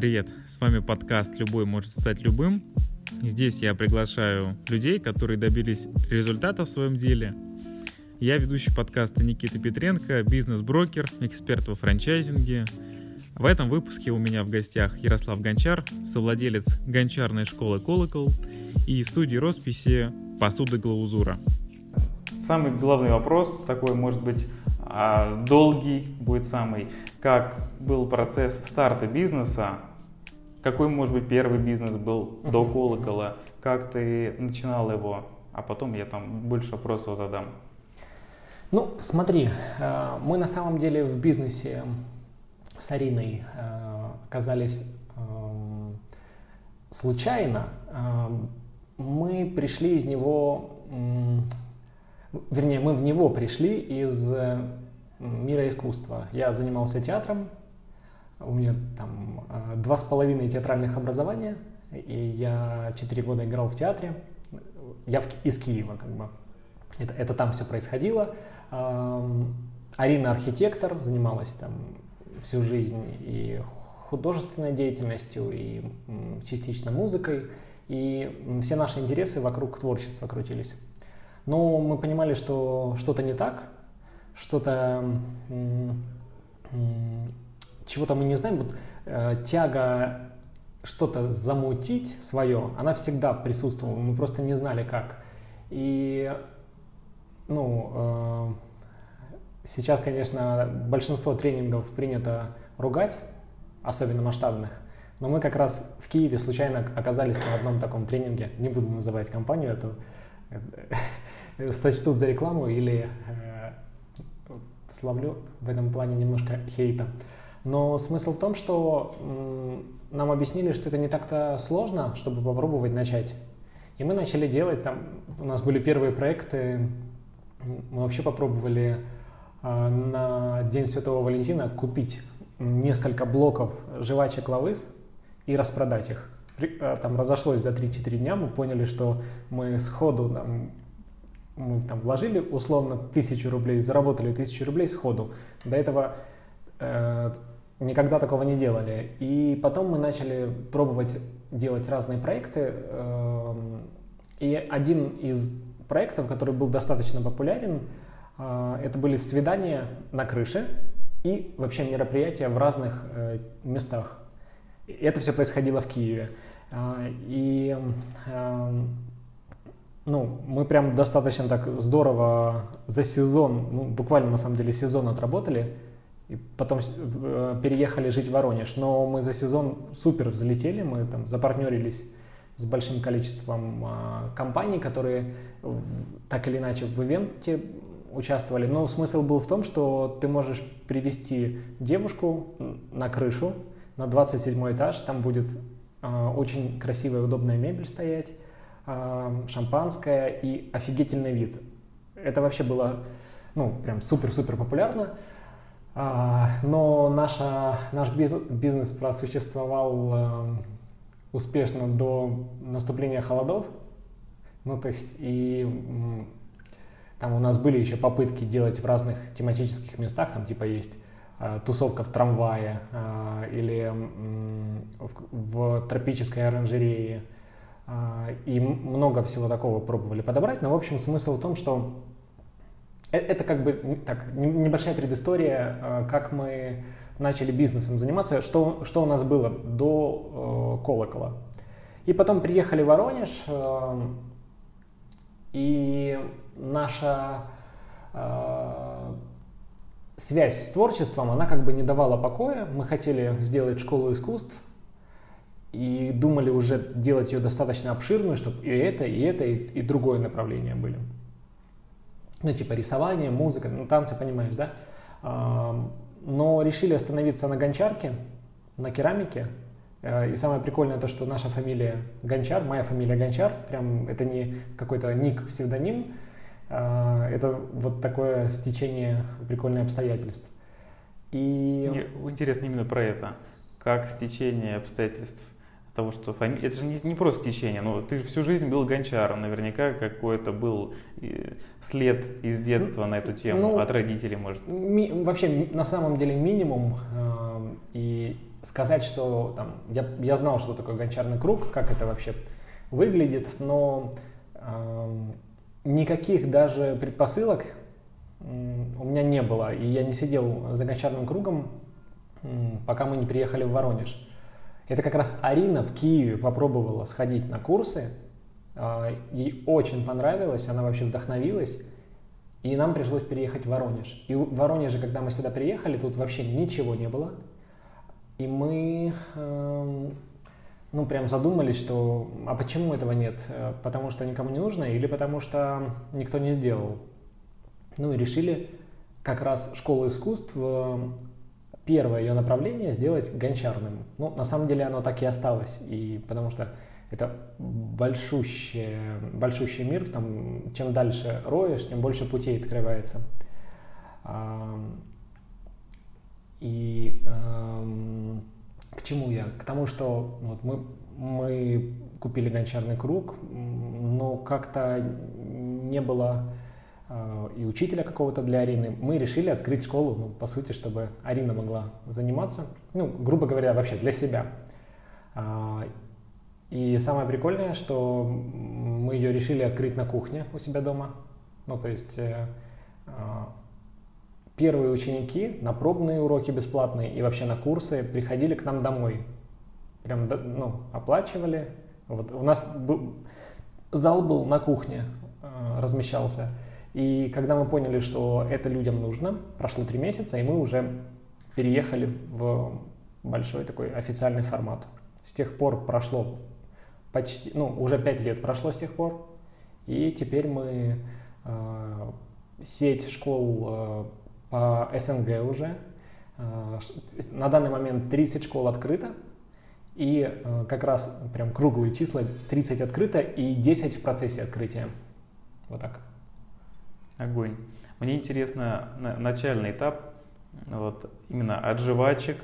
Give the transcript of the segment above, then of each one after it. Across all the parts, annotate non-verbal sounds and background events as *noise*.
Привет, с вами подкаст «Любой может стать любым». Здесь я приглашаю людей, которые добились результата в своем деле. Я ведущий подкаста Никита Петренко, бизнес-брокер, эксперт во франчайзинге. В этом выпуске у меня в гостях Ярослав Гончар, совладелец гончарной школы «Колокол» и студии росписи «Посуда Глаузура». Самый главный вопрос, такой, может быть, а, долгий будет самый, как был процесс старта бизнеса, какой, может быть, первый бизнес был до колокола, как ты начинал его, а потом я там больше вопросов задам. Ну, смотри, э, мы на самом деле в бизнесе с Ариной э, оказались эм, случайно. Эм, мы пришли из него вернее, мы в него пришли из э, мира искусства. Я занимался театром, у меня там э, два с половиной театральных образования, и я четыре года играл в театре. Я в, из Киева, как бы. Это, это там все происходило. Арина архитектор, занималась там всю жизнь и художественной деятельностью, и частично музыкой. И все наши интересы вокруг творчества крутились. Но мы понимали, что что-то не так, что-то чего-то мы не знаем. Вот э, тяга что-то замутить свое, она всегда присутствовала, мы просто не знали как. И ну, э, сейчас, конечно, большинство тренингов принято ругать, особенно масштабных. Но мы как раз в Киеве случайно оказались на одном таком тренинге, не буду называть компанию, это *laughs* сочтут за рекламу или э, словлю в этом плане немножко хейта. Но смысл в том, что нам объяснили, что это не так-то сложно, чтобы попробовать начать. И мы начали делать, там у нас были первые проекты, мы вообще попробовали э, на День Святого Валентина купить несколько блоков жвачек лавыс и распродать их. Э, там разошлось за 3-4 дня, мы поняли, что мы сходу там, мы там вложили условно тысячу рублей, заработали тысячу рублей сходу. До этого э, никогда такого не делали. И потом мы начали пробовать делать разные проекты. Э, и один из проектов, который был достаточно популярен, э, это были свидания на крыше и вообще мероприятия в разных э, местах. Это все происходило в Киеве. Э, и э, ну, мы прям достаточно так здорово за сезон, ну, буквально на самом деле сезон отработали, и потом э, переехали жить в Воронеж. Но мы за сезон супер взлетели, мы там запартнерились с большим количеством э, компаний, которые в, так или иначе в ивенте участвовали. Но смысл был в том, что ты можешь привести девушку на крышу, на 27 этаж, там будет э, очень красивая, удобная мебель стоять, шампанское и офигительный вид. Это вообще было, ну, прям супер-супер популярно. А, но наша, наш бизнес просуществовал успешно до наступления холодов. Ну, то есть, и там у нас были еще попытки делать в разных тематических местах, там типа есть а, тусовка в трамвае а, или в тропической оранжерее, а, и много всего такого пробовали подобрать, но в общем смысл в том, что э, это как бы так, небольшая предыстория, а, как мы начали бизнесом заниматься, что, что у нас было до э, колокола. И потом приехали в Воронеж, э, и наша э, связь с творчеством, она как бы не давала покоя. Мы хотели сделать школу искусств, и думали уже делать ее достаточно обширную, чтобы и это, и это, и, и другое направление были. Ну, типа рисование, музыка, ну, танцы, понимаешь, да? Но решили остановиться на гончарке, на керамике. Э, и самое прикольное то, что наша фамилия Гончар, моя фамилия Гончар, прям это не какой-то ник, псевдоним, а, это вот такое стечение прикольных обстоятельств. И... Мне интересно именно про это. Как стечение обстоятельств того, что фами... это же не, не просто течение, но ты всю жизнь был гончаром, наверняка какой-то был след из детства на эту тему, ну, от родителей, может. Ми... Вообще, на самом деле, минимум, э, и сказать, что там, я, я знал, что такое гончарный круг, как это вообще выглядит, но э, никаких даже предпосылок у меня не было, и я не сидел за гончарным кругом, пока мы не приехали в Воронеж. Это как раз Арина в Киеве попробовала сходить на курсы, а, ей очень понравилось, она вообще вдохновилась, и нам пришлось переехать в Воронеж. И в Воронеже, когда мы сюда приехали, тут вообще ничего не было, и мы эм, ну, прям задумались, что а почему этого нет? Э, потому что никому не нужно или потому что никто не сделал? Ну и решили как раз школу искусств первое ее направление сделать гончарным. Ну, на самом деле оно так и осталось, и потому что это большущий, большущий мир, там, чем дальше роешь, тем больше путей открывается. И к чему я? К тому, что вот мы, мы купили гончарный круг, но как-то не было и учителя какого-то для Арины, мы решили открыть школу, ну, по сути, чтобы Арина могла заниматься, ну, грубо говоря, вообще для себя. А, и самое прикольное, что мы ее решили открыть на кухне у себя дома. Ну, то есть э, а, первые ученики на пробные уроки бесплатные и вообще на курсы приходили к нам домой. Прям, ну, оплачивали. Вот у нас был, зал был на кухне, э, размещался. И когда мы поняли, что это людям нужно, прошло три месяца, и мы уже переехали в большой такой официальный формат. С тех пор прошло почти, ну, уже пять лет прошло с тех пор, и теперь мы э, сеть школ э, по СНГ уже. Э, на данный момент 30 школ открыто, и э, как раз прям круглые числа, 30 открыто и 10 в процессе открытия. Вот так. Огонь. Мне интересно начальный этап, вот именно от жвачек,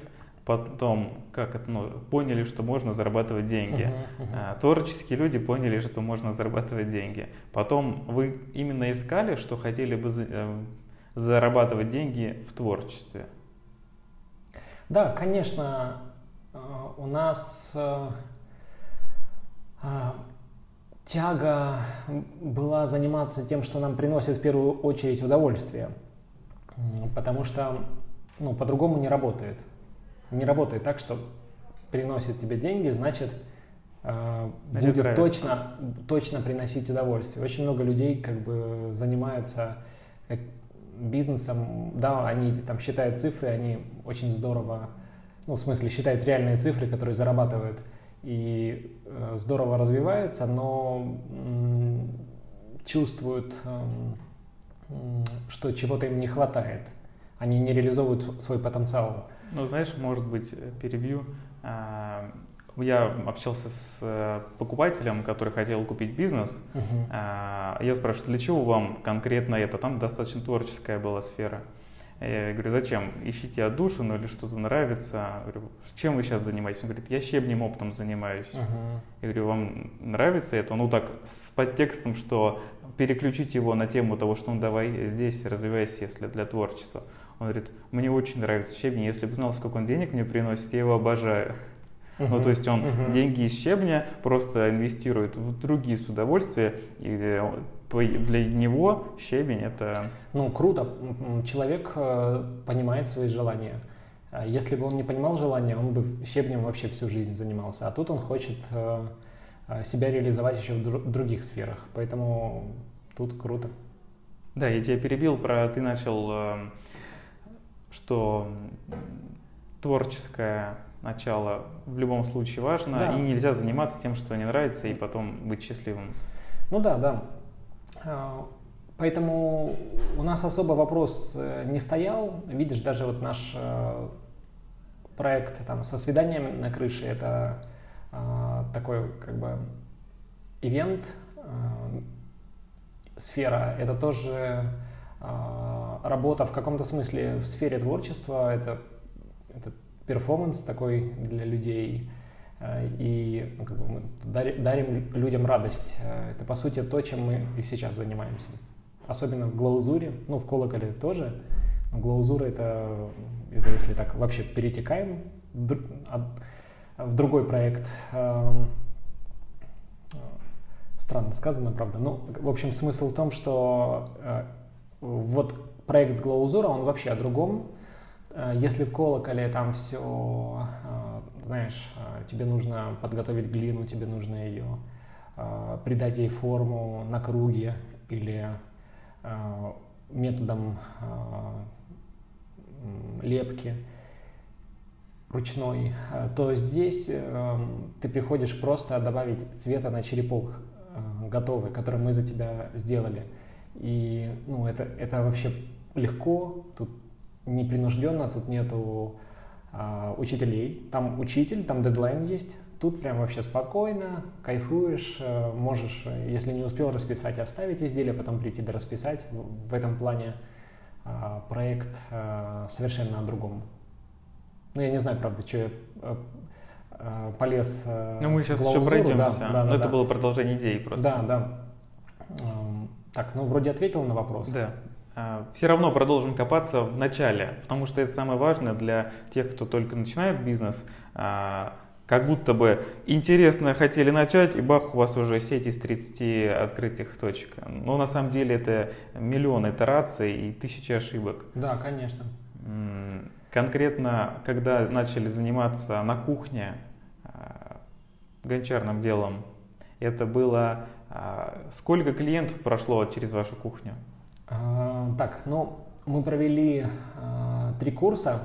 потом как это, ну, поняли, что можно зарабатывать деньги. Uh-huh, uh-huh. Творческие люди поняли, что можно зарабатывать деньги. Потом вы именно искали, что хотели бы э, зарабатывать деньги в творчестве. Да, конечно, э, у нас э, тяга была заниматься тем, что нам приносит в первую очередь удовольствие. Потому что ну, по-другому не работает. Не работает так, что приносит тебе деньги, значит, э, значит будет точно, точно приносить удовольствие. Очень много людей как бы занимаются э, бизнесом, да, они там считают цифры, они очень здорово, ну, в смысле, считают реальные цифры, которые зарабатывают – и э, здорово развивается, но чувствуют, эм, что чего-то им не хватает. Они не реализовывают свой потенциал. Ну, знаешь, может быть, перебью. А, я общался с э, покупателем, который хотел купить бизнес. Uh-huh. Я спрашиваю, для чего вам конкретно это? Там достаточно творческая была сфера. Я говорю, зачем? Ищите отдушину или что-то нравится? Я говорю, чем вы сейчас занимаетесь? Он говорит, я щебнем оптом занимаюсь. Uh-huh. Я говорю, вам нравится это? Ну так, с подтекстом, что переключить его на тему того, что ну давай здесь развивайся, если для творчества. Он говорит, мне очень нравится щебень, если бы знал, сколько он денег мне приносит, я его обожаю. Uh-huh. Ну, то есть он uh-huh. деньги из щебня просто инвестирует в другие с удовольствием, и для него щебень это... Ну, круто. Человек э, понимает свои желания. А если бы он не понимал желания, он бы щебнем вообще всю жизнь занимался. А тут он хочет э, э, себя реализовать еще в других сферах. Поэтому тут круто. Да, я тебя перебил про... Ты начал, что творческое начало в любом случае важно, да. и нельзя заниматься тем, что не нравится, и потом быть счастливым. Ну да, да. А, поэтому у нас особо вопрос э, не стоял. Видишь, даже вот наш э, проект там, со свиданием на крыше, это такой как бы ивент, сфера, это тоже работа в каком-то смысле в сфере творчества, это, это перформанс такой для людей. И ну, как бы мы дарим людям радость. Это, по сути, то, чем мы и сейчас занимаемся. Особенно в глаузуре, ну, в колоколе тоже. Но глаузура это, это если так вообще перетекаем в, в другой проект. Эм, странно сказано, правда. Ну, в общем, смысл в том, что э, вот проект Глаузура, он вообще о другом. Э, если в колоколе там все, э, знаешь, тебе нужно подготовить глину, тебе нужно ее придать ей форму на круге или методом лепки ручной, то здесь ты приходишь просто добавить цвета на черепок Э, готовый, который мы за тебя сделали. И ну, это, это вообще легко, тут непринужденно, тут нету а, учителей. Там учитель, там дедлайн есть. Тут прям вообще спокойно, кайфуешь, э, можешь, если не успел расписать, оставить изделие, потом прийти да расписать. В этом плане а, проект а, совершенно о другом. Ну, я не знаю, правда, что я Э, полез э, Ну, мы сейчас еще пройдемся. Да, да, Но да, это да. было продолжение идеи просто. Да, да. Эм, так, ну, вроде ответил на вопрос. Да. А, Все равно продолжим копаться в начале, потому что это самое важное для тех, кто только начинает бизнес. А, как будто бы интересно хотели начать, и бах, у вас уже сеть из 30 открытых точек. Но на самом деле это миллион итераций и тысячи ошибок. Да, конечно. Конкретно, когда начали заниматься на кухне э, гончарным делом, это было... Сколько клиентов прошло через вашу кухню? А, так, ну, мы провели а, три курса,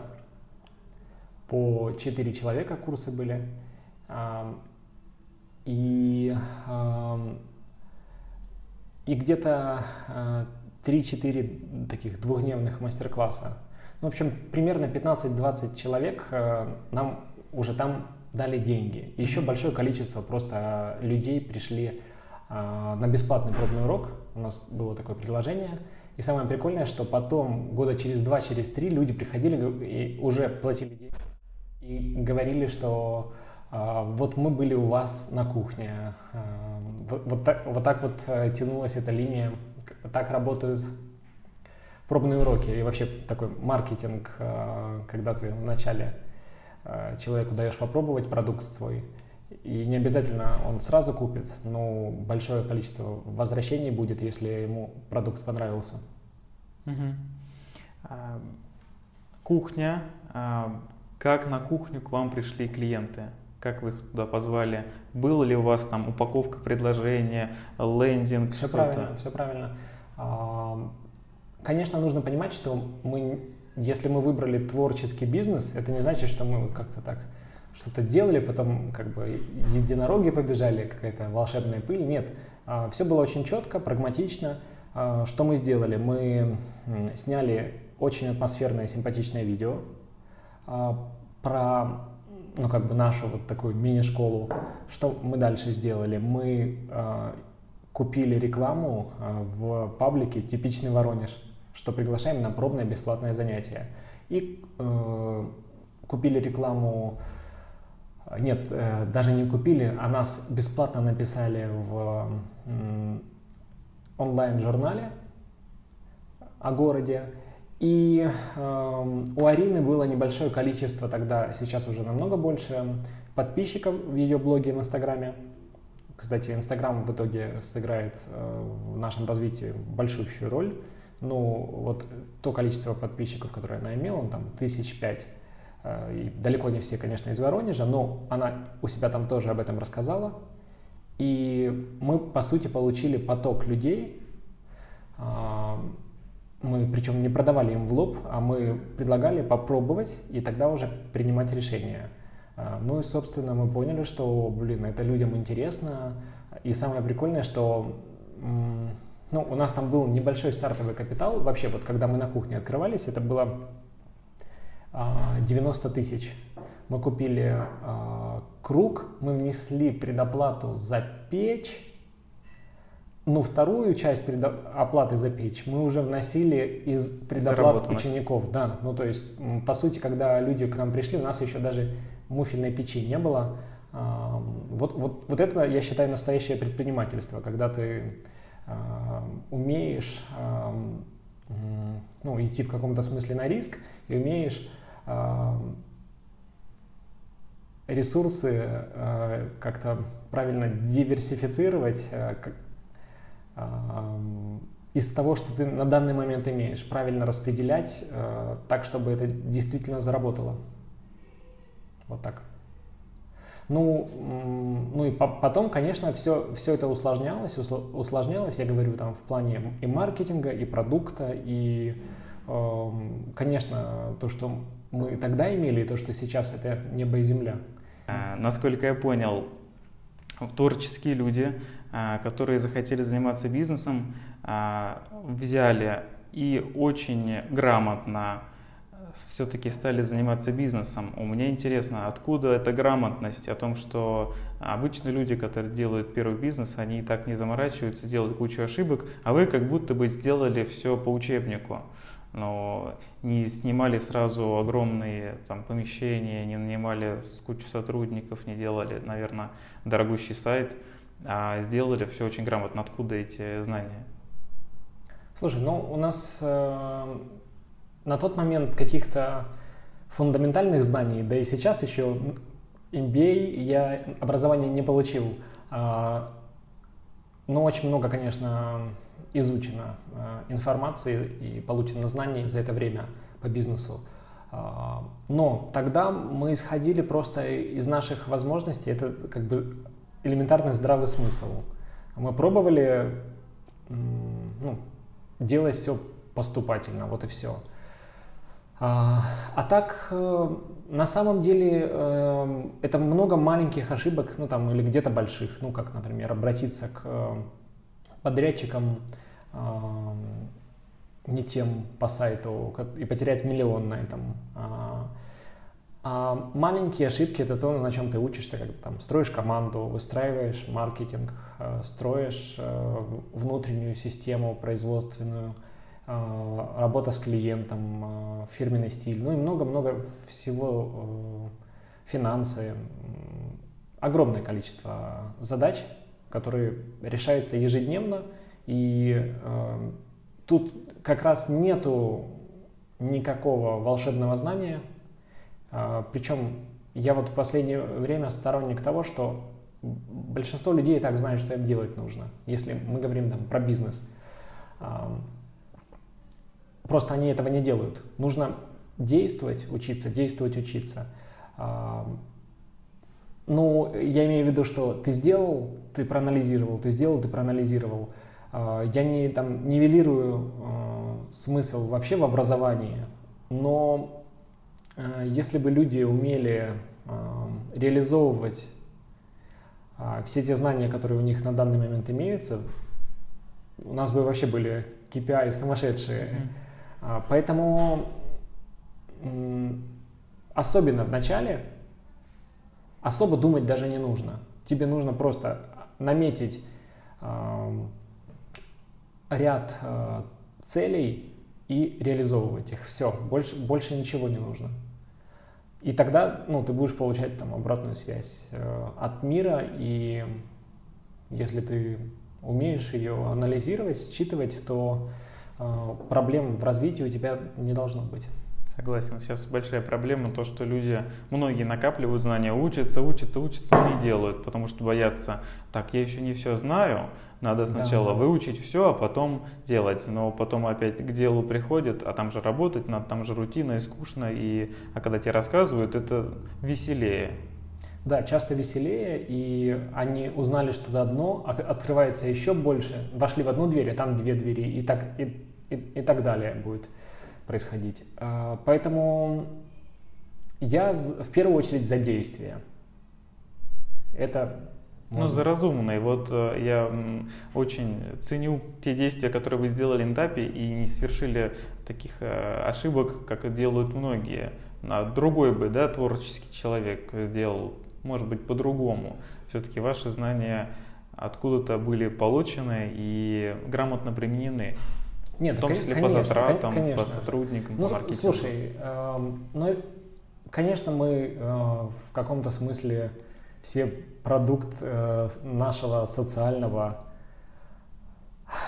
по четыре человека курсы были. А, и, а, и где-то а, 3-4 таких двухдневных мастер-класса ну, в общем, примерно 15-20 человек нам уже там дали деньги. Еще большое количество просто людей пришли на бесплатный пробный урок. У нас было такое предложение. И самое прикольное, что потом, года через два, через три, люди приходили и уже платили деньги и говорили, что э, вот мы были у вас на кухне. Вот, вот, так, вот так вот тянулась эта линия. Так работают пробные уроки и вообще такой маркетинг, э, когда ты вначале э, человеку даешь попробовать продукт свой, и не обязательно он сразу купит, но большое количество возвращений будет, если ему продукт понравился. Угу. А, кухня. А, как на кухню к вам пришли клиенты? Как вы их туда позвали? Было ли у вас там упаковка предложения, лендинг? Все правильно, все правильно. Конечно, нужно понимать, что мы, если мы выбрали творческий бизнес, это не значит, что мы как-то так что-то делали, потом как бы единороги побежали, какая-то волшебная пыль. Нет, а, все было очень четко, прагматично. А, что мы сделали? Мы сняли очень атмосферное, симпатичное видео а, про ну, как бы нашу вот такую мини-школу. Что мы дальше сделали? Мы купили рекламу в паблике «Типичный Воронеж» что приглашаем на пробное бесплатное занятие. И э, купили рекламу, нет, э, даже не купили, а нас бесплатно написали в онлайн-журнале о городе. И э, у Арины было небольшое количество тогда, сейчас уже намного больше, подписчиков в ее блоге в Инстаграме. Кстати, Инстаграм в итоге сыграет э, в нашем развитии большущую роль. Ну, вот то количество подписчиков, которое она имела, он там тысяч пять, и далеко не все, конечно, из Воронежа, но она у себя там тоже об этом рассказала. И мы, по сути, получили поток людей. А, мы, причем, не продавали им в лоб, а мы предлагали попробовать и тогда уже принимать решение. А, ну и, собственно, мы поняли, что, блин, это людям интересно. И самое прикольное, что ну, у нас там был небольшой стартовый капитал. Вообще, вот когда мы на кухне открывались, это было 90 а, тысяч. Мы купили э, круг, мы внесли предоплату за печь. Ну, вторую часть оплаты за печь мы уже вносили из предоплат учеников. Да, ну то есть, по сути, когда люди к нам пришли, у нас еще даже муфельной печи не было. Вот, вот, вот это, я считаю, настоящее предпринимательство, когда ты умеешь ну, идти в каком-то смысле на риск и умеешь ресурсы э, как-то правильно диверсифицировать э, из того, что ты на данный момент имеешь, правильно распределять э, так, чтобы это действительно заработало. Вот так. Ну, ну и потом, конечно, все, все это усложнялось, усложнялось, я говорю, там в плане и маркетинга, и продукта, и, эм, конечно, то, что мы тогда имели, и то, что сейчас, это небо и земля. А, насколько я понял, творческие люди, а, которые захотели заниматься бизнесом, а, взяли и очень грамотно все-таки стали заниматься бизнесом. У меня интересно, откуда эта грамотность о том, что обычные люди, которые делают первый бизнес, они и так не заморачиваются, делают кучу ошибок, а вы как будто бы сделали все по учебнику но не снимали сразу огромные там, помещения, не нанимали кучу сотрудников, не делали, наверное, дорогущий сайт, а сделали все очень грамотно. Откуда эти знания? Слушай, ну у нас э, на тот момент каких-то фундаментальных знаний, да и сейчас еще MBA я образование не получил, э, но очень много, конечно, изучено э, информации и получено знаний за это время по бизнесу. А, но тогда мы исходили просто из наших возможностей, это как бы элементарный здравый смысл. Мы пробовали ну, делать все поступательно, вот и все. А, а так, э, на самом деле, э, это много маленьких ошибок, ну там, или где-то больших, ну как, например, обратиться к подрядчикам не тем по сайту и потерять миллион на этом. А, а маленькие ошибки это то, на чем ты учишься, как там строишь команду, выстраиваешь маркетинг, а, строишь а, внутреннюю систему производственную, работа с клиентом, фирменный стиль, ну и много-много всего, финансы, огромное количество задач, которые решаются ежедневно, и э, тут как раз нету никакого волшебного знания. Э, причем я вот в последнее время сторонник того, что большинство людей и так знают, что им делать нужно, если мы говорим там про бизнес. Э, просто они этого не делают. Нужно действовать, учиться, действовать, учиться. Э, ну, я имею в виду, что ты сделал, ты проанализировал, ты сделал, ты проанализировал. А, я не там, нивелирую а, смысл вообще в образовании, но а, если бы люди умели реализовывать все те знания, которые у них на данный момент имеются, у нас бы вообще были KPI сумасшедшие. Mm-hmm. Поэтому особенно в начале особо думать даже не нужно. Тебе нужно просто наметить ряд э, целей и реализовывать их. Все, больше, больше ничего не нужно. И тогда ну, ты будешь получать там, обратную связь э, от мира, и если ты умеешь ее анализировать, считывать, то э, проблем в развитии у тебя не должно быть. Согласен. Сейчас большая проблема то, что люди, многие накапливают знания, учатся, учатся, учатся, но не делают, потому что боятся, так, я еще не все знаю, надо сначала да, да. выучить все, а потом делать. Но потом опять к делу приходят, а там же работать надо, там же рутина и скучно, и, а когда тебе рассказывают, это веселее. Да, часто веселее, и они узнали что-то одно, а открывается еще больше, вошли в одну дверь, а там две двери, и так, и, и, и так далее будет происходить. А, поэтому я в первую очередь за действие. Это ну, за разумные. Вот э, я очень ценю те действия, которые вы сделали на этапе и не совершили таких э, ошибок, как делают многие. А другой бы, да, творческий человек сделал, может быть, по-другому. Все-таки ваши знания откуда-то были получены и грамотно применены. Нет, в том числе конечно, по затратам, конечно. по сотрудникам, ну, по маркетингу. Слушай, э, ну, конечно, мы э, в каком-то смысле все продукт э, нашего социального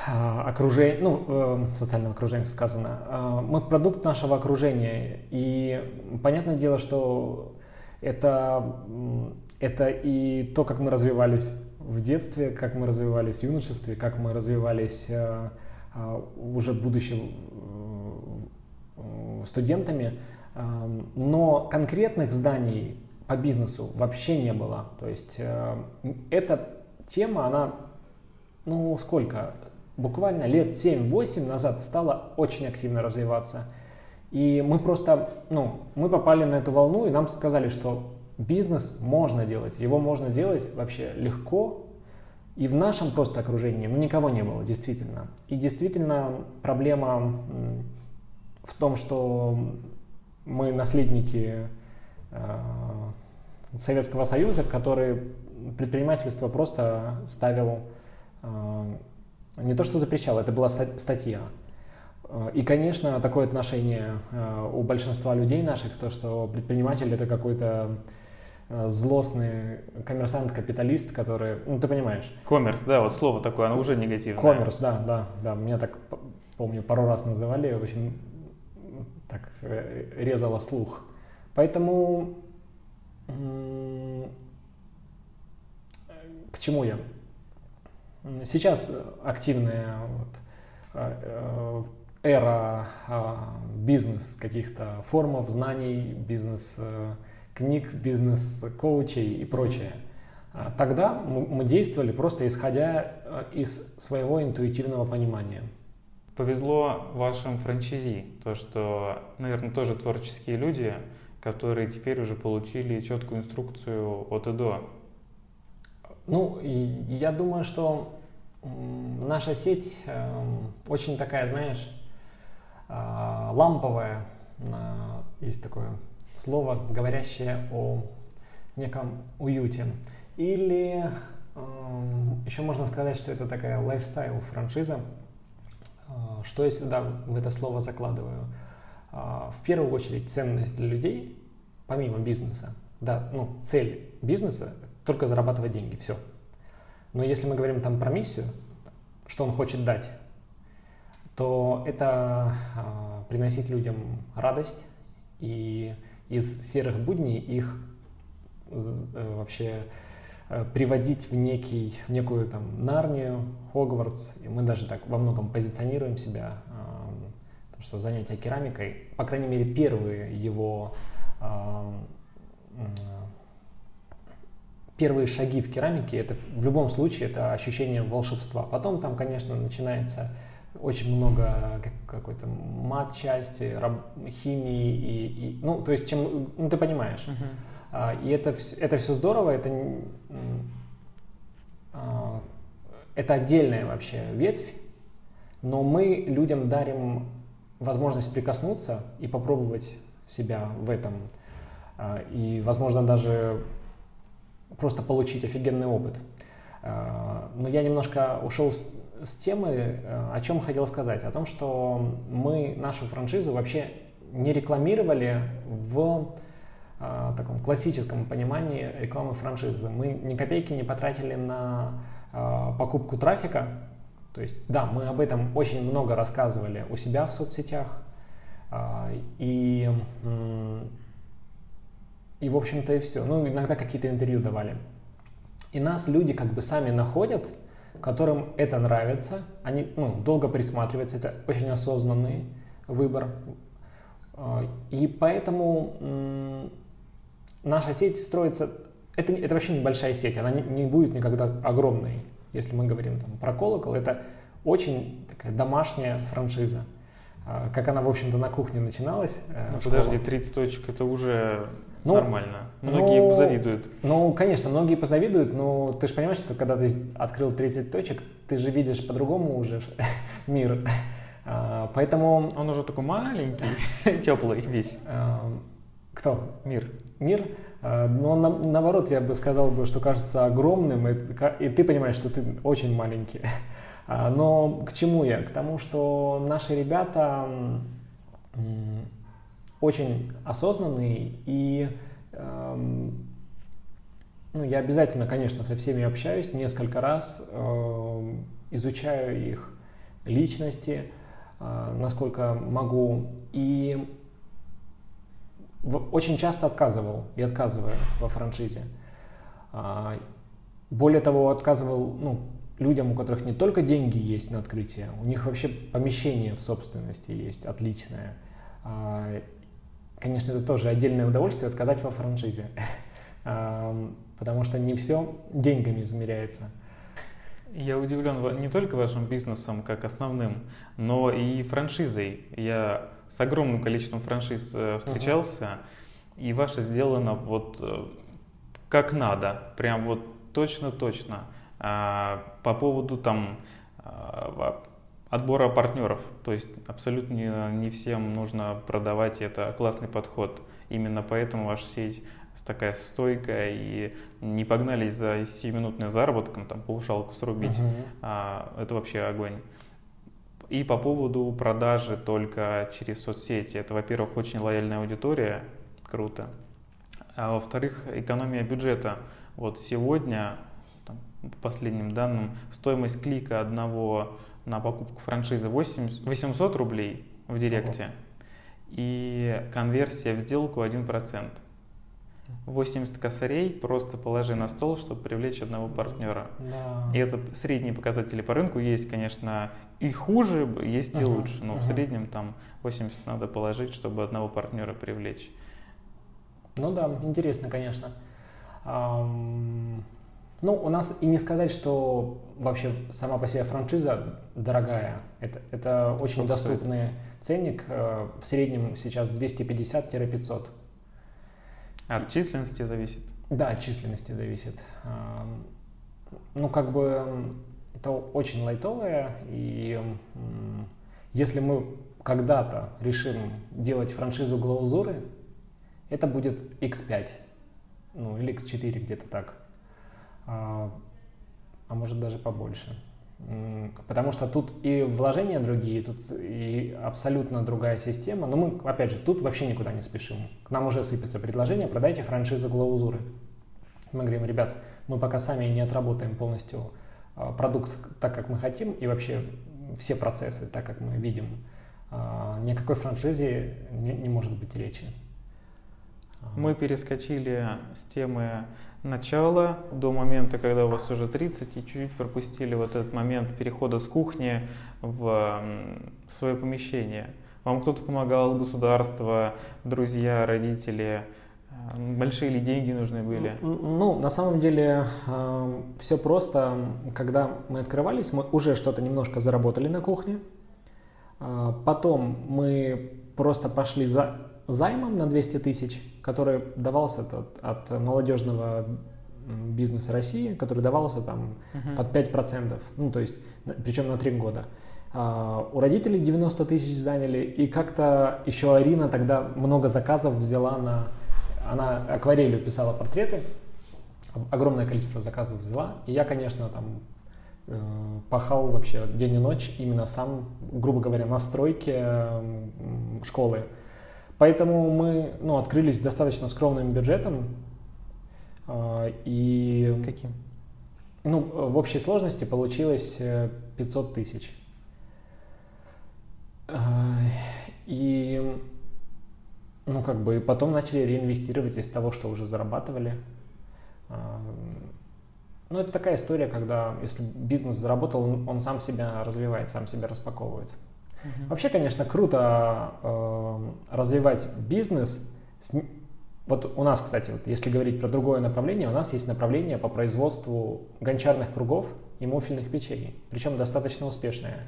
а, окружения, ну, э, социального окружения сказано. Э, мы продукт нашего окружения. И понятное дело, что это, это и то, как мы развивались в детстве, как мы развивались в юношестве, как мы развивались э, э, уже будущим э, студентами. Э, но конкретных зданий по бизнесу вообще не было. То есть э, эта тема, она, ну сколько, буквально лет 7-8 назад стала очень активно развиваться. И мы просто, ну, мы попали на эту волну, и нам сказали, что бизнес можно делать, его можно делать вообще легко, и в нашем просто окружении, ну, никого не было, действительно. И действительно проблема в том, что мы наследники э, Советского Союза, который предпринимательство просто ставил, э, не то что запрещал, это была статья. Э, и, конечно, такое отношение у большинства людей наших, то, что предприниматель это какой-то злостный коммерсант-капиталист, который, ну ты понимаешь. Коммерс, да, вот слово такое, оно уже негативное. Коммерс, да, да, да, меня так, помню, пару раз называли, очень так резало слух. Поэтому к чему я? Сейчас активная вот, э, э, эра а, бизнес каких-то формов знаний, бизнес э, книг, бизнес коучей и прочее. А тогда мы действовали просто исходя из своего интуитивного понимания. Повезло вашим франчайзи, то что, наверное, тоже творческие люди, которые теперь уже получили четкую инструкцию от и до? Ну, я думаю, что наша сеть эм, очень такая, знаешь, а, ламповая. Есть такое слово, говорящее о неком уюте. Или эм, еще можно сказать, что это такая лайфстайл франшиза. А, что я сюда в это слово закладываю? А, в первую очередь ценность для людей, помимо бизнеса. Да, ну, цель бизнеса только зарабатывать деньги, все. Но если мы говорим там про миссию, что он хочет дать, то это э, приносить людям радость и из серых будней их э, вообще э, приводить в, некий, в некую там Нарнию, Хогвартс. И мы даже так во многом позиционируем себя что занятия керамикой, по крайней мере, первые его первые шаги в керамике, это в любом случае это ощущение волшебства. Потом там, конечно, начинается очень много какой-то мат-части, химии и, и, ну, то есть, чем, ну, ты понимаешь. Uh-huh. И это, это все здорово, это, а, это отдельная вообще ветвь, но мы людям дарим возможность прикоснуться и попробовать себя в этом. А, и, возможно, даже просто получить офигенный опыт. Но я немножко ушел с, темы, о чем хотел сказать. О том, что мы нашу франшизу вообще не рекламировали в а, таком классическом понимании рекламы франшизы. Мы ни копейки не потратили на покупку трафика, то есть, да, мы об этом очень много рассказывали у себя в соцсетях. И, и в общем-то, и все. Ну, иногда какие-то интервью давали. И нас люди как бы сами находят, которым это нравится. Они ну, долго присматриваются, это очень осознанный выбор. А, и поэтому наша сеть строится... Это, это вообще небольшая сеть, она не, не будет никогда огромной если мы говорим там, про колокол, это очень такая домашняя франшиза. А, как она, в общем-то, на кухне начиналась. Э, ну, подожди, 30 точек это уже ну, нормально. Многие ну, позавидуют. Ну, конечно, многие позавидуют, но ты же понимаешь, что когда ты открыл 30 точек, ты же видишь по-другому уже *laughs* мир. А, поэтому... Он уже такой маленький, *laughs* теплый весь. А, кто? Мир. Мир. А, но на, наоборот, я бы сказал, бы, что кажется огромным, и, и ты понимаешь, что ты очень маленький. *laughs* А, но к чему я? К тому, что наши ребята очень осознанные и эм, Ну, я обязательно, конечно, со всеми общаюсь несколько раз, э, изучаю их личности, э, насколько могу. И очень часто отказывал и отказываю во франшизе. Э, более того, отказывал ну, людям, у которых не только деньги есть на открытие, у них вообще помещение в собственности есть отличное. А, конечно, это тоже отдельное удовольствие отказать во франшизе, *laughs* потому что не все деньгами измеряется. Я удивлен не только вашим бизнесом как основным, но и франшизой. Я с огромным количеством франшиз э, встречался, uh-huh. и ваша сделана вот э, как надо, прям вот точно-точно. А, по поводу там а, отбора партнеров, то есть абсолютно не всем нужно продавать, это классный подход. Именно поэтому ваша сеть такая стойкая и не погнались за 7-минутным заработком, там повышалку срубить, а, это вообще огонь. И по поводу продажи только через соцсети, это, во-первых, очень лояльная аудитория, круто. А во-вторых, экономия бюджета. Вот сегодня, по последним данным, стоимость клика одного на покупку франшизы 8, 800 рублей в директе и конверсия в сделку 1%. 80 косарей просто положи на стол, чтобы привлечь одного партнера. Да. И это средние показатели по рынку. Есть, конечно, и хуже, есть и uh-huh, лучше, но uh-huh. в среднем там 80 надо положить, чтобы одного партнера привлечь. Ну да, интересно, конечно. Ну, у нас и не сказать, что вообще сама по себе франшиза дорогая. Это, это очень Сколько доступный стоит? ценник. Э, в среднем сейчас 250-500. От численности зависит? Да, от численности зависит. Ну, как бы это очень лайтовое, и если мы когда-то решим делать франшизу глаузуры, это будет X5, ну или X4 где-то так, а, а может даже побольше. Потому что тут и вложения другие, тут и абсолютно другая система. Но мы, опять же, тут вообще никуда не спешим. К нам уже сыпется предложение, продайте франшизу Глаузуры. Мы говорим, ребят, мы пока сами не отработаем полностью а, продукт так, как мы хотим, и вообще все процессы так, как мы видим, а, ни о какой франшизе не, не может быть речи. Мы перескочили с темы начала до момента, когда у вас уже 30, и чуть-чуть пропустили вот этот момент перехода с кухни в свое помещение. Вам кто-то помогал, государство, друзья, родители? Э, большие ли деньги нужны были? Ну, на самом деле э, все просто. Когда мы открывались, мы уже что-то немножко заработали на кухне. Э, потом мы просто пошли за займом на 200 тысяч, который давался от, от молодежного бизнеса России, который давался там uh-huh. под 5%, ну то есть, причем на 3 года. А, у родителей 90 тысяч заняли, и как-то еще Арина тогда много заказов взяла на... Она акварелью писала портреты, огромное количество заказов взяла, и я, конечно, там э, пахал вообще день и ночь именно сам, грубо говоря, на стройке э, школы. Поэтому мы ну, открылись достаточно скромным бюджетом. Э, и Каким? Ну, в общей сложности получилось 500 э, тысяч. Э, и ну, как бы потом начали реинвестировать из того, что уже зарабатывали. Э, ну, это такая история, когда если бизнес заработал, он, он сам себя развивает, сам себя распаковывает. Угу. Вообще, конечно, круто э, развивать бизнес. С... Вот у нас, кстати, вот если говорить про другое направление, у нас есть направление по производству гончарных кругов и муфельных печей, причем достаточно успешное.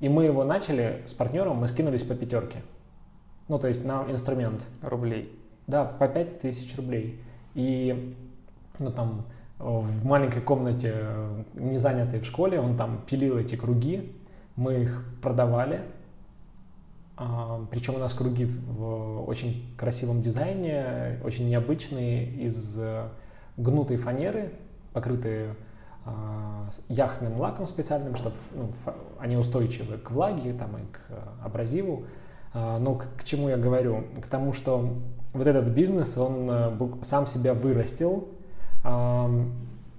И мы его начали с партнером, мы скинулись по пятерке. Ну, то есть на инструмент. Рублей. Да, по пять тысяч рублей. И, ну, там, в маленькой комнате, не занятой в школе, он там пилил эти круги, мы их продавали, причем у нас круги в очень красивом дизайне, очень необычные, из э, гнутой фанеры, покрытые а, яхтным лаком специальным, что ну, они устойчивы к влаге там, и к абразиву. А, но к, к чему я говорю? К тому, что вот этот бизнес, он э, сам себя вырастил,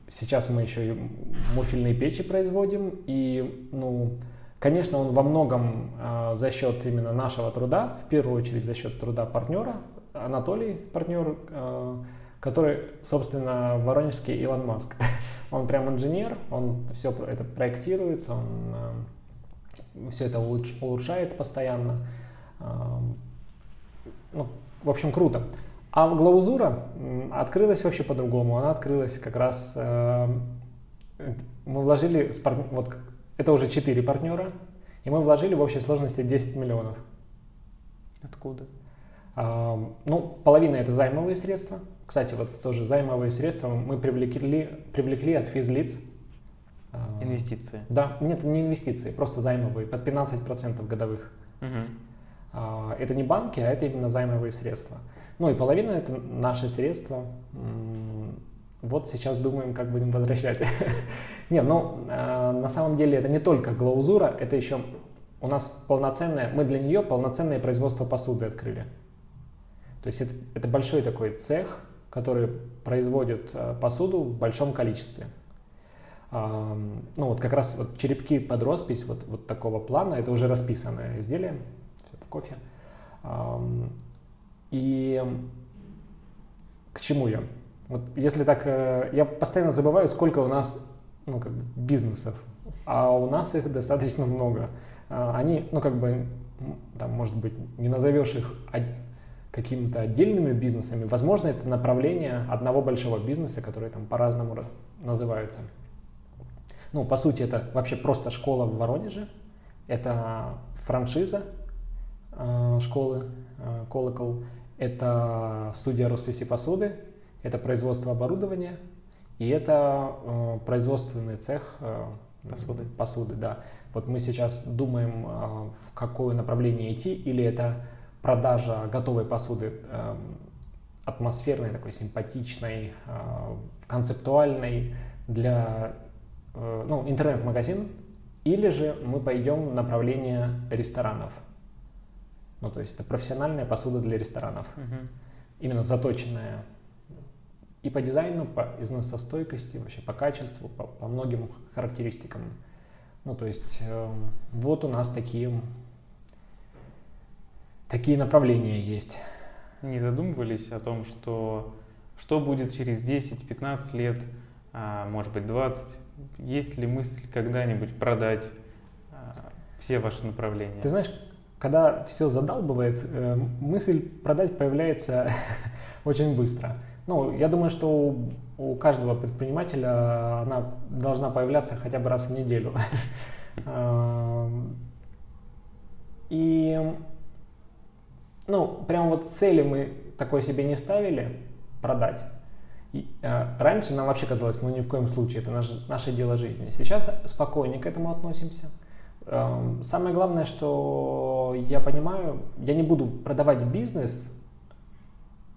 Сейчас мы еще и муфельные печи производим, и, ну, конечно, он во многом э, за счет именно нашего труда, в первую очередь за счет труда партнера, Анатолий, партнер, э, который, собственно, воронежский Илон Маск. *laughs* Он прям инженер, он все это проектирует, он э, все это улучшает постоянно. Ну, в общем, круто. А в Глаузура открылась вообще по-другому. Она открылась как раз... Мы вложили... Вот, это уже 4 партнера, и мы вложили в общей сложности 10 миллионов. Откуда? А, ну, половина это займовые средства. Кстати, вот тоже займовые средства мы привлекли, привлекли от физлиц. А, инвестиции? Да, нет, не инвестиции, просто займовые, под 15% годовых. Угу. Это не банки, а это именно займовые средства. Ну и половина это наши средства. Вот сейчас думаем, как будем возвращать. *laughs* Нет, ну а, на самом деле это не только глаузура, это еще у нас полноценное, мы для нее полноценное производство посуды открыли. То есть это, это большой такой цех, который производит а, посуду в большом количестве. ну вот как раз вот черепки под роспись вот, вот такого плана, это уже расписанное изделие в кофе. И к чему я? Вот если так, э, я постоянно забываю, сколько у нас ну, как бы бизнесов, а у нас их достаточно много. А, они, ну как бы, там, может быть, не назовешь их какими-то отдельными бизнесами. Возможно, это направление одного большого бизнеса, которые там по-разному называются. Ну, по сути, это вообще просто школа в Воронеже. Это франшиза э, школы э, «Колокол». Это студия росписи посуды, это производство оборудования и это э, производственный цех э, посуды. посуды. Да. Вот мы сейчас думаем, э, в какое направление идти, или это продажа готовой посуды э, атмосферной, такой симпатичной, э, концептуальной для э, ну, интернет-магазин, или же мы пойдем в направление ресторанов. Ну, то есть это профессиональная посуда для ресторанов. Угу. Именно заточенная и по дизайну, по износостойкости, вообще по качеству, по, по многим характеристикам. Ну, то есть э, вот у нас такие, такие направления есть. Не задумывались о том, что что будет через 10-15 лет, а, может быть 20? Есть ли мысль когда-нибудь продать а, все ваши направления? Ты знаешь, когда все задалбывает, э, мысль продать появляется *laughs* очень быстро. Ну, я думаю, что у, у каждого предпринимателя она должна появляться хотя бы раз в неделю. *laughs* Эм, и, ну, прям вот цели мы такой себе не ставили продать. И, э, раньше нам вообще казалось, ну ни в коем случае, это наш, наше дело жизни. Сейчас спокойнее к этому относимся. Эм, самое главное, что я понимаю, я не буду продавать бизнес,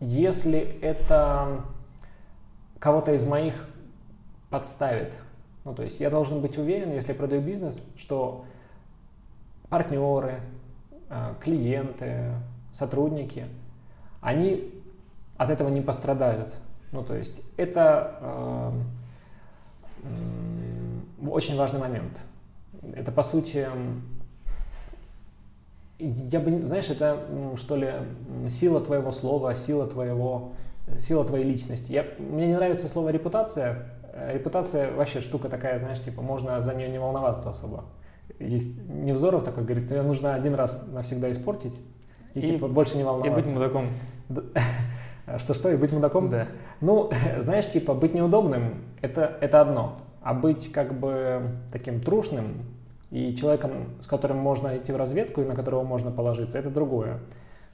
если это кого-то из моих подставит. Ну, то есть я должен быть уверен, если продаю бизнес, что партнеры, э, клиенты, сотрудники, они от этого не пострадают. Ну, то есть это э, очень важный момент. Это, по сути, я бы, знаешь, это, что ли, сила твоего слова, сила твоего, сила твоей личности. Я, мне не нравится слово репутация. Э, репутация вообще штука такая, знаешь, типа, можно за нее не волноваться особо. Есть Невзоров такой, говорит, ее нужно один раз навсегда испортить и, и типа, больше не волноваться. И быть мудаком. Что-что, *laughs* и быть мудаком? Да. Ну, *laughs* знаешь, типа, быть неудобным это, – это одно а быть как бы таким трушным и человеком, с которым можно идти в разведку и на которого можно положиться, это другое.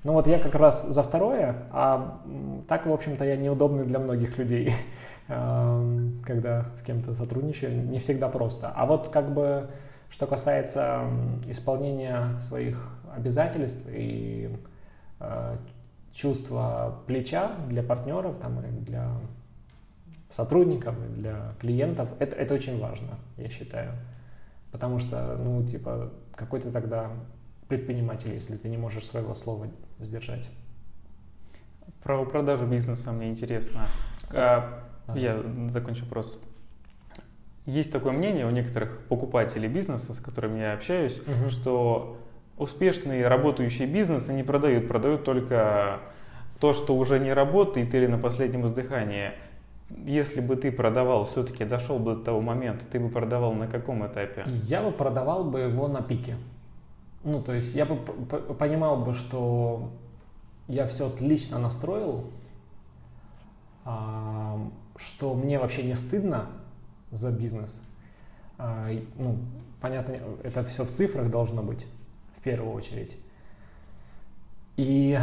Ну вот я как раз за второе, а так, в общем-то, я неудобный для многих людей, *laughs* когда с кем-то сотрудничаю, не всегда просто. А вот как бы, что касается исполнения своих обязательств и э, чувства плеча для партнеров там, или для сотрудников, для клиентов, это, это очень важно, я считаю. Потому что, ну, типа, какой ты тогда предприниматель, если ты не можешь своего слова сдержать? Про продажу бизнеса мне интересно. А, да. Я закончу вопрос. Есть такое мнение у некоторых покупателей бизнеса, с которыми я общаюсь, угу. что успешные работающие бизнесы не продают, продают только то, что уже не работает или на последнем издыхании. Если бы ты продавал, все-таки дошел бы до того момента, ты бы продавал на каком этапе? Я бы продавал бы его на пике. Ну, то есть я бы понимал бы, что я все отлично настроил, что мне вообще не стыдно за бизнес. А, ну, понятно, это все в цифрах должно быть в первую очередь. И,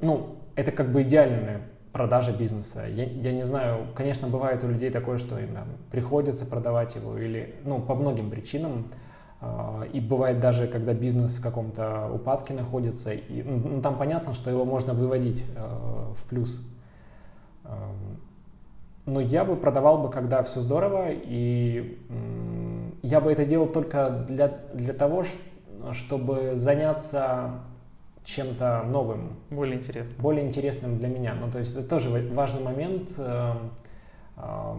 ну, это как бы идеальная продажа бизнеса. Я, я не знаю, конечно, бывает у людей такое, что им там, приходится продавать его или, ну, по многим причинам. А, и бывает даже, когда бизнес в каком-то упадке находится, и, ну, там понятно, что его можно выводить э, в плюс. Но я бы продавал бы, когда все здорово, и я бы это делал только для, для того, чтобы заняться чем-то новым. Более интересным. Более интересным для меня. Ну, то есть это тоже важный момент. Э, э,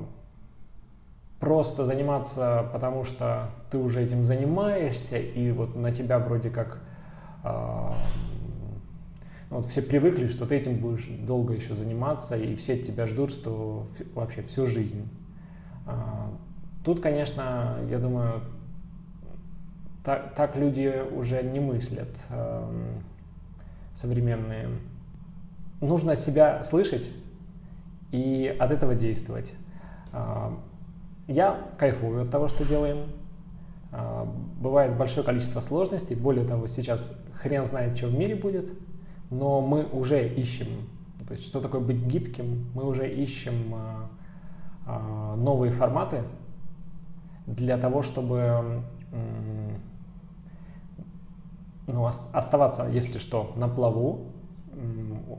просто заниматься, потому что ты уже этим занимаешься, и вот на тебя вроде как э, ну, вот все привыкли, что ты этим будешь долго еще заниматься, и все тебя ждут, что вообще всю жизнь. Тут, конечно, я думаю, так, так люди уже не мыслят современные. Нужно себя слышать и от этого действовать. А, я кайфую от того, что делаем. А, бывает большое количество сложностей. Более того, сейчас хрен знает, что в мире будет. Но мы уже ищем, то есть что такое быть гибким, мы уже ищем а, новые форматы для того, чтобы ну, оставаться, если что, на плаву,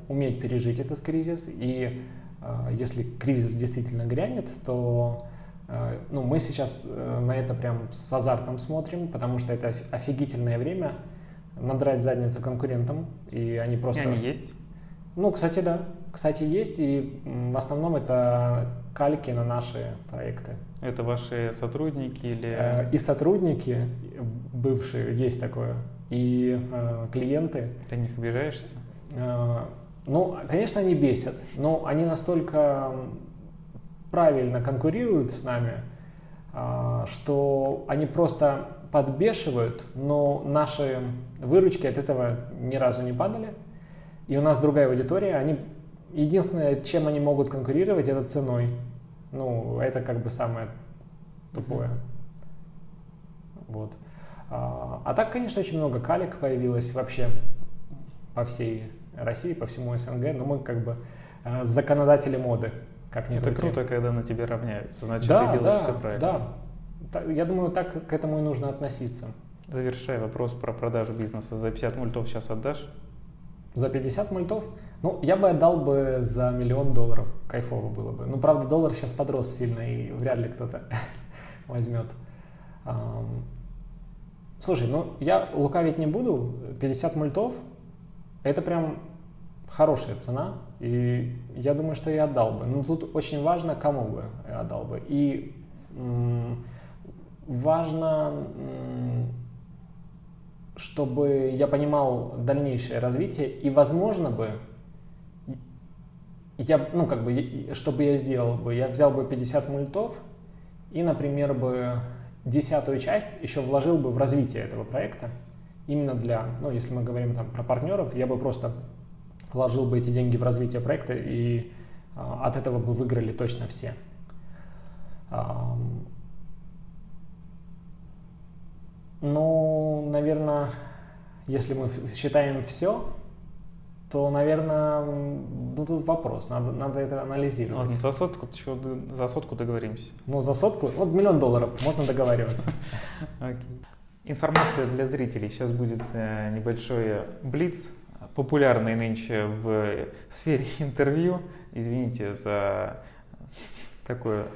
уметь пережить этот кризис. И э, если кризис действительно грянет, то э, ну, мы сейчас э, на это прям с азартом смотрим, потому что это офигительное время надрать задницу конкурентам, и они просто... И они есть? Ну, кстати, да. Кстати, есть, и в основном это кальки на наши проекты. Это ваши сотрудники или... И сотрудники бывшие, есть такое и э, клиенты. Ты них обижаешься? Э, ну, конечно, они бесят, но они настолько правильно конкурируют с нами, э, что они просто подбешивают, но наши выручки от этого ни разу не падали. И у нас другая аудитория, они единственное, чем они могут конкурировать, это ценой. Ну, это как бы самое тупое. Mm-hmm. Вот. А, а так, конечно, очень много калик появилось вообще по всей России, по всему СНГ, но мы как бы а, законодатели моды. Как ни Это крути. круто, когда на тебе равняются, значит, да, ты делаешь да, все правильно. Да, я думаю, так к этому и нужно относиться. Завершая вопрос про продажу бизнеса. За 50 мультов сейчас отдашь? За 50 мультов? Ну, я бы отдал бы за миллион долларов. Кайфово было бы. Ну, правда, доллар сейчас подрос сильно, и вряд ли кто-то *laughs* возьмет. Слушай, ну я лукавить не буду, 50 мультов это прям хорошая цена, и я думаю, что я отдал бы. Но тут очень важно, кому бы я отдал бы. И важно, чтобы я понимал дальнейшее развитие, и возможно бы я, ну, как бы, что бы я сделал бы? Я взял бы 50 мультов и, например, бы десятую часть еще вложил бы в развитие этого проекта. Именно для, ну, если мы говорим там про партнеров, я бы просто вложил бы эти деньги в развитие проекта, и а, от этого бы выиграли точно все. А, ну, наверное, если мы считаем все, то, наверное, ну, тут вопрос, надо, надо это анализировать. Ладно, за сотку, еще, за сотку договоримся. Ну, за сотку, вот миллион долларов, можно договариваться. *laughs* Окей. Информация для зрителей. Сейчас будет э, небольшой блиц, популярный нынче в сфере *laughs* интервью. Извините за такую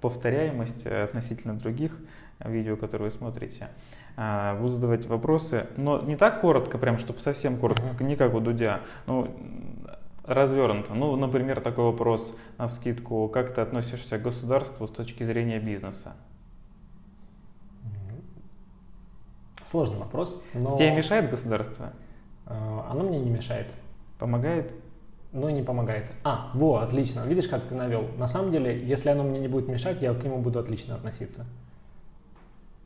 повторяемость относительно других видео, которые вы смотрите. А, буду задавать вопросы, но не так коротко, прям, чтобы совсем коротко, uh-huh. не как у Дудя. Ну, развернуто. Ну, например, такой вопрос на вскидку. Как ты относишься к государству с точки зрения бизнеса? Сложный вопрос, но... Тебе мешает государство? Э, оно мне не мешает. Помогает? Ну и не помогает. А, во, отлично. Видишь, как ты навел. На самом деле, если оно мне не будет мешать, я к нему буду отлично относиться.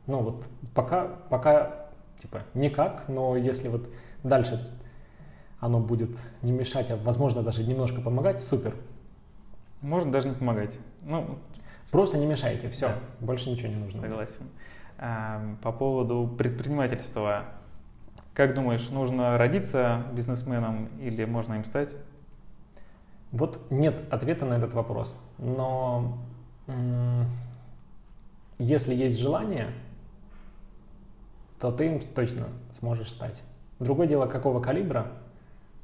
Ну вот пока, пока типа никак, но если вот дальше оно будет не мешать, а возможно даже немножко помогать, супер. Можно даже не помогать. Ну, Просто не мешайте, все, да. больше ничего не нужно. Согласен. А, по поводу предпринимательства. Как думаешь, нужно родиться бизнесменом или можно им стать? Вот нет ответа на этот вопрос, но если есть желание, то ты им точно сможешь стать. Другое дело, какого калибра,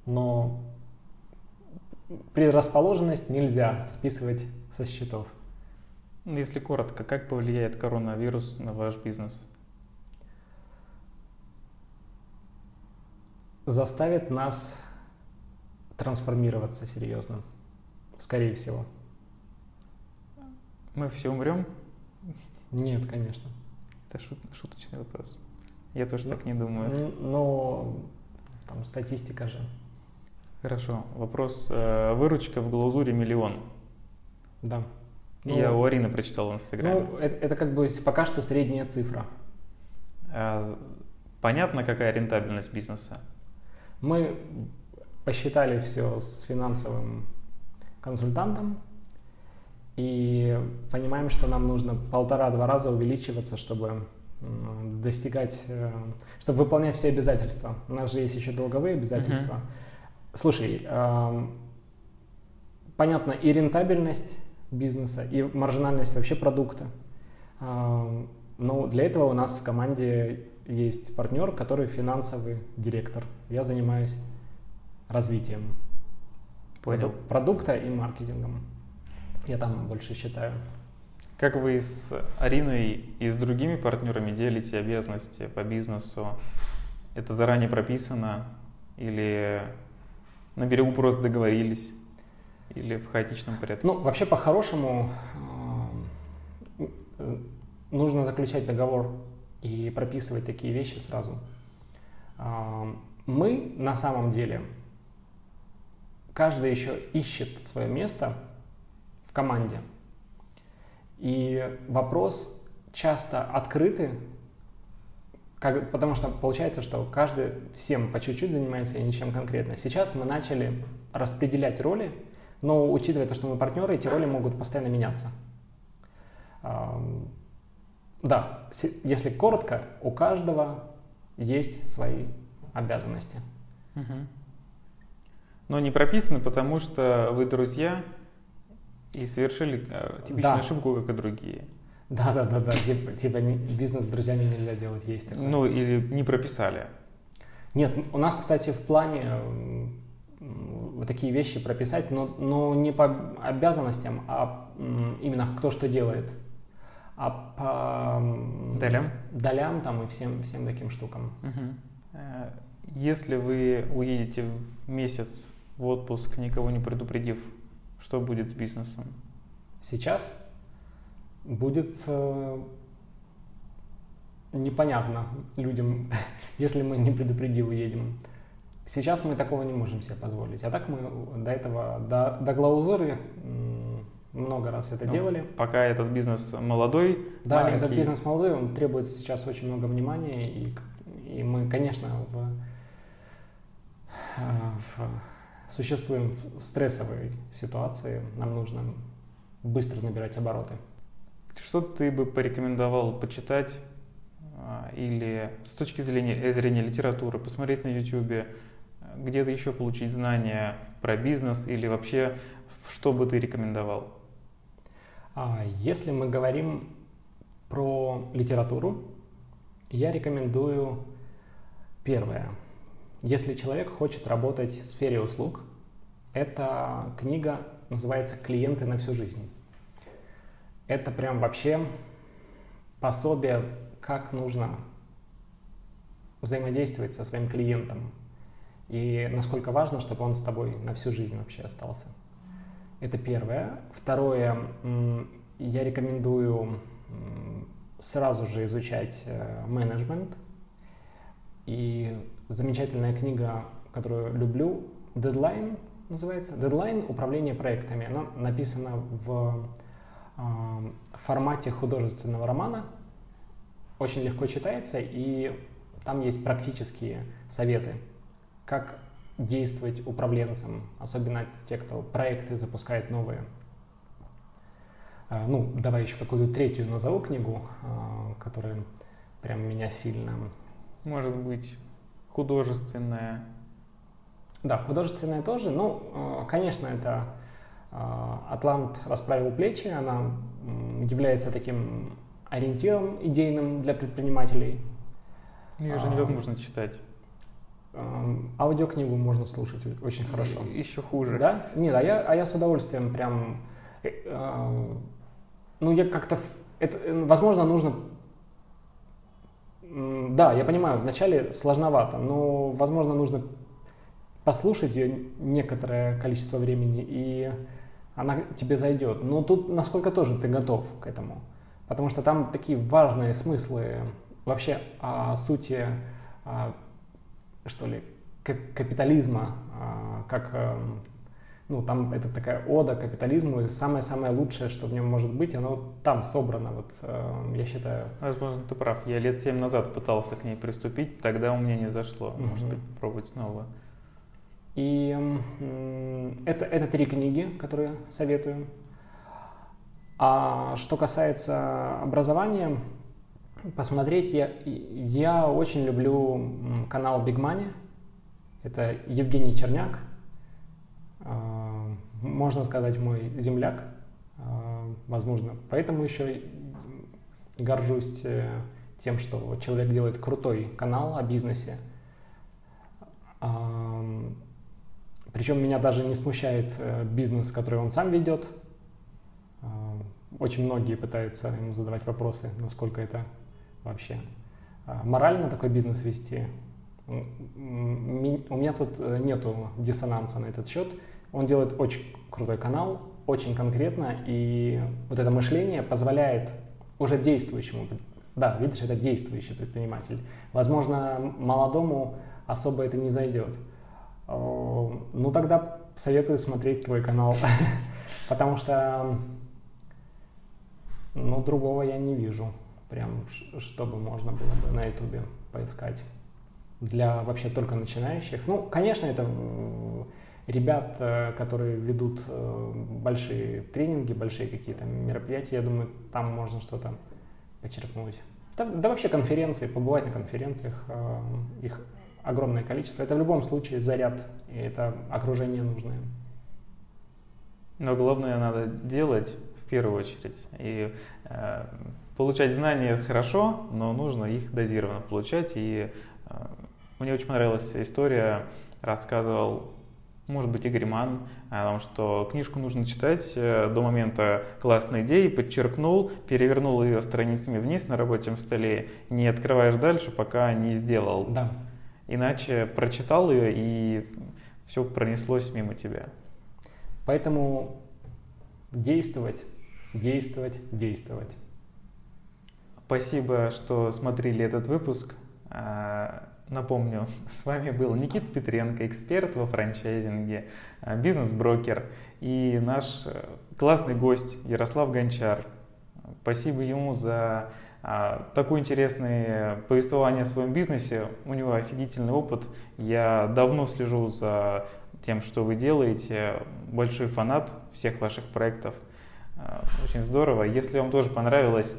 но предрасположенность нельзя списывать со счетов. Если коротко, как повлияет коронавирус на ваш бизнес? Заставит нас трансформироваться серьезно, скорее всего. Мы все умрем? Нет, конечно. Это шут, шуточный вопрос. Я тоже ну, так не думаю. Но там статистика же. Хорошо. Вопрос. Э, выручка в Глаузуре миллион. Да. Ну, Я у Арины прочитал в Инстаграме. Ну, это, это как бы пока что средняя цифра. А, понятно, какая рентабельность бизнеса? Мы посчитали все с финансовым консультантом и понимаем, что нам нужно полтора-два раза увеличиваться, чтобы достигать, э, чтобы выполнять все обязательства. У нас же есть еще долговые обязательства. Uh-huh. Слушай, понятно, и рентабельность бизнеса, и маржинальность вообще продукта. Но для этого у нас в команде есть партнер, который финансовый директор. Я занимаюсь развитием Понял. продукта и маркетингом. Я там больше считаю. Как вы с Ариной и с другими партнерами делите обязанности по бизнесу? Это заранее прописано или на берегу просто договорились? Или в хаотичном порядке? Ну, вообще, по-хорошему, нужно заключать договор и прописывать такие вещи сразу. Э, мы на самом деле, каждый еще ищет свое место в команде. И вопрос часто открытый, как, потому что получается, что каждый всем по чуть-чуть занимается и ничем конкретно. Сейчас мы начали распределять роли, но учитывая то, что мы партнеры, эти роли могут постоянно меняться. Да, если коротко, у каждого есть свои обязанности. Угу. Но не прописано, потому что вы друзья и совершили э, типичную да. ошибку, как и другие. Да, да, да, да. Типа, типа бизнес с друзьями нельзя делать, есть такое. Ну, или не прописали. Нет, у нас, кстати, в плане вот такие вещи прописать, но, но не по обязанностям, а именно кто что делает. А по долям, долям там и всем, всем таким штукам. Угу. Если вы уедете в месяц в отпуск, никого не предупредив, что будет с бизнесом? Сейчас будет э, непонятно людям, *laughs* если мы не предупредив уедем. Сейчас мы такого не можем себе позволить. А так мы до этого, до, до глаузуры много раз это ну, делали. Пока этот бизнес молодой, Да, маленький. этот бизнес молодой, он требует сейчас очень много внимания. И, и мы, конечно, в, в, существуем в стрессовой ситуации. Нам нужно быстро набирать обороты. Что ты бы порекомендовал почитать а, или с точки зрения, зрения литературы, посмотреть на YouTube, где-то еще получить знания про бизнес или вообще что бы ты рекомендовал? А, если мы говорим про литературу, я рекомендую первое. Если человек хочет работать в сфере услуг, эта книга называется «Клиенты на всю жизнь». Это прям вообще пособие, как нужно взаимодействовать со своим клиентом, и насколько важно, чтобы он с тобой на всю жизнь вообще остался. Это первое. Второе, я рекомендую сразу же изучать э, менеджмент. И замечательная книга, которую люблю, Deadline называется. Deadline управление проектами. Она написана в формате художественного романа. Очень легко читается, и там есть практические советы, как действовать управленцем, особенно те, кто проекты запускает новые. А, ну, давай еще какую-то третью назову книгу, а, которая прям меня сильно... Может быть, художественная. Да, художественная тоже. Ну, а, конечно, это «Атлант расправил плечи». Она является таким ориентиром идейным для предпринимателей. Ее же невозможно читать. Аудиокнигу можно слушать очень хорошо. Еще хуже. Да? Нет, а я, а я с удовольствием прям... Э, ну, я как-то... Это, э, возможно, нужно... Да, я понимаю, вначале сложновато, но, возможно, нужно послушать ее некоторое количество времени, и она тебе зайдет. Но тут насколько тоже ты готов к этому. Потому что там такие важные смыслы вообще о сути, что ли, капитализма, а, как эм, ну, там это такая ода капитализму, и самое-самое лучшее, что в нем может быть, оно там собрано, вот, э, я считаю. Возможно, ты прав. Я лет семь назад пытался к ней приступить, тогда у меня не зашло. Угу. Может быть, попробовать снова. И э, это, это три книги, которые советую. А что касается образования, посмотреть, я, я очень люблю канал Big Money. Это Евгений Черняк, а, можно сказать, мой земляк, а, возможно. Поэтому еще горжусь э, тем, что человек делает крутой канал о бизнесе. А, Причем меня даже не смущает э, бизнес, который он сам ведет. Очень многие пытаются ему задавать вопросы, насколько это вообще морально такой бизнес вести. У меня тут э, нету диссонанса на этот счет. Он делает очень крутой канал, очень конкретно, и вот это мышление позволяет уже действующему, да, видишь, это действующий предприниматель. Возможно, молодому особо это не зайдет. Ну, тогда советую смотреть твой канал, *laughs* потому что, ну, другого я не вижу, прям, чтобы можно было бы на ютубе поискать для вообще только начинающих. Ну, конечно, это ребят, э, которые ведут э, большие тренинги, большие какие-то мероприятия, я думаю, там можно что-то почерпнуть. Да, да вообще конференции, побывать на конференциях, э, их огромное количество. Это в любом случае заряд, и это окружение нужное. Но главное надо делать в первую очередь. И э, получать знания хорошо, но нужно их дозированно получать. И э, мне очень понравилась история, рассказывал, может быть, Игорь Ман, о том, что книжку нужно читать э, до момента классной идеи, подчеркнул, перевернул ее страницами вниз на рабочем столе, не открываешь дальше, пока не сделал. Да. Иначе прочитал ее, и все пронеслось мимо тебя. Поэтому действовать, действовать, действовать. Спасибо, что смотрели этот выпуск. А, Напомню, *laughs* с вами был Никит Петренко, эксперт во франчайзинге, э, бизнес-брокер и наш э, классный гость Ярослав Гончар. Спасибо ему за а, такое интересное повествование о своем бизнесе. У него офигительный опыт. Я давно слежу за тем, что вы делаете. Большой фанат всех ваших проектов. Э, очень здорово. Если вам тоже понравилось,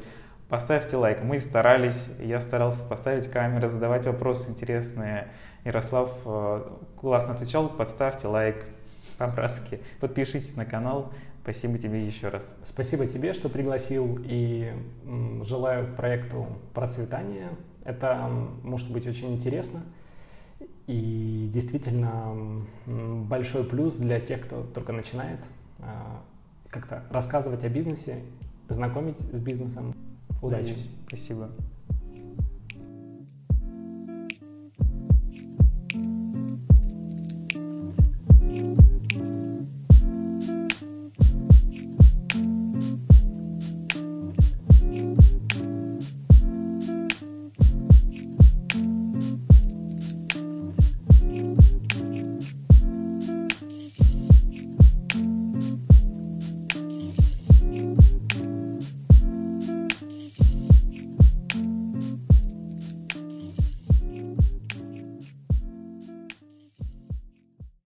Поставьте лайк. Мы старались, я старался поставить камеры, задавать вопросы интересные. Ярослав э, классно отвечал. Подставьте лайк *laughs* по-братски. Подпишитесь на канал. Спасибо тебе еще раз. Спасибо тебе, что пригласил и желаю проекту процветания. Это может быть очень интересно и действительно большой плюс для тех, кто только начинает э, как-то рассказывать о бизнесе, знакомить с бизнесом. Удачи. Спасибо.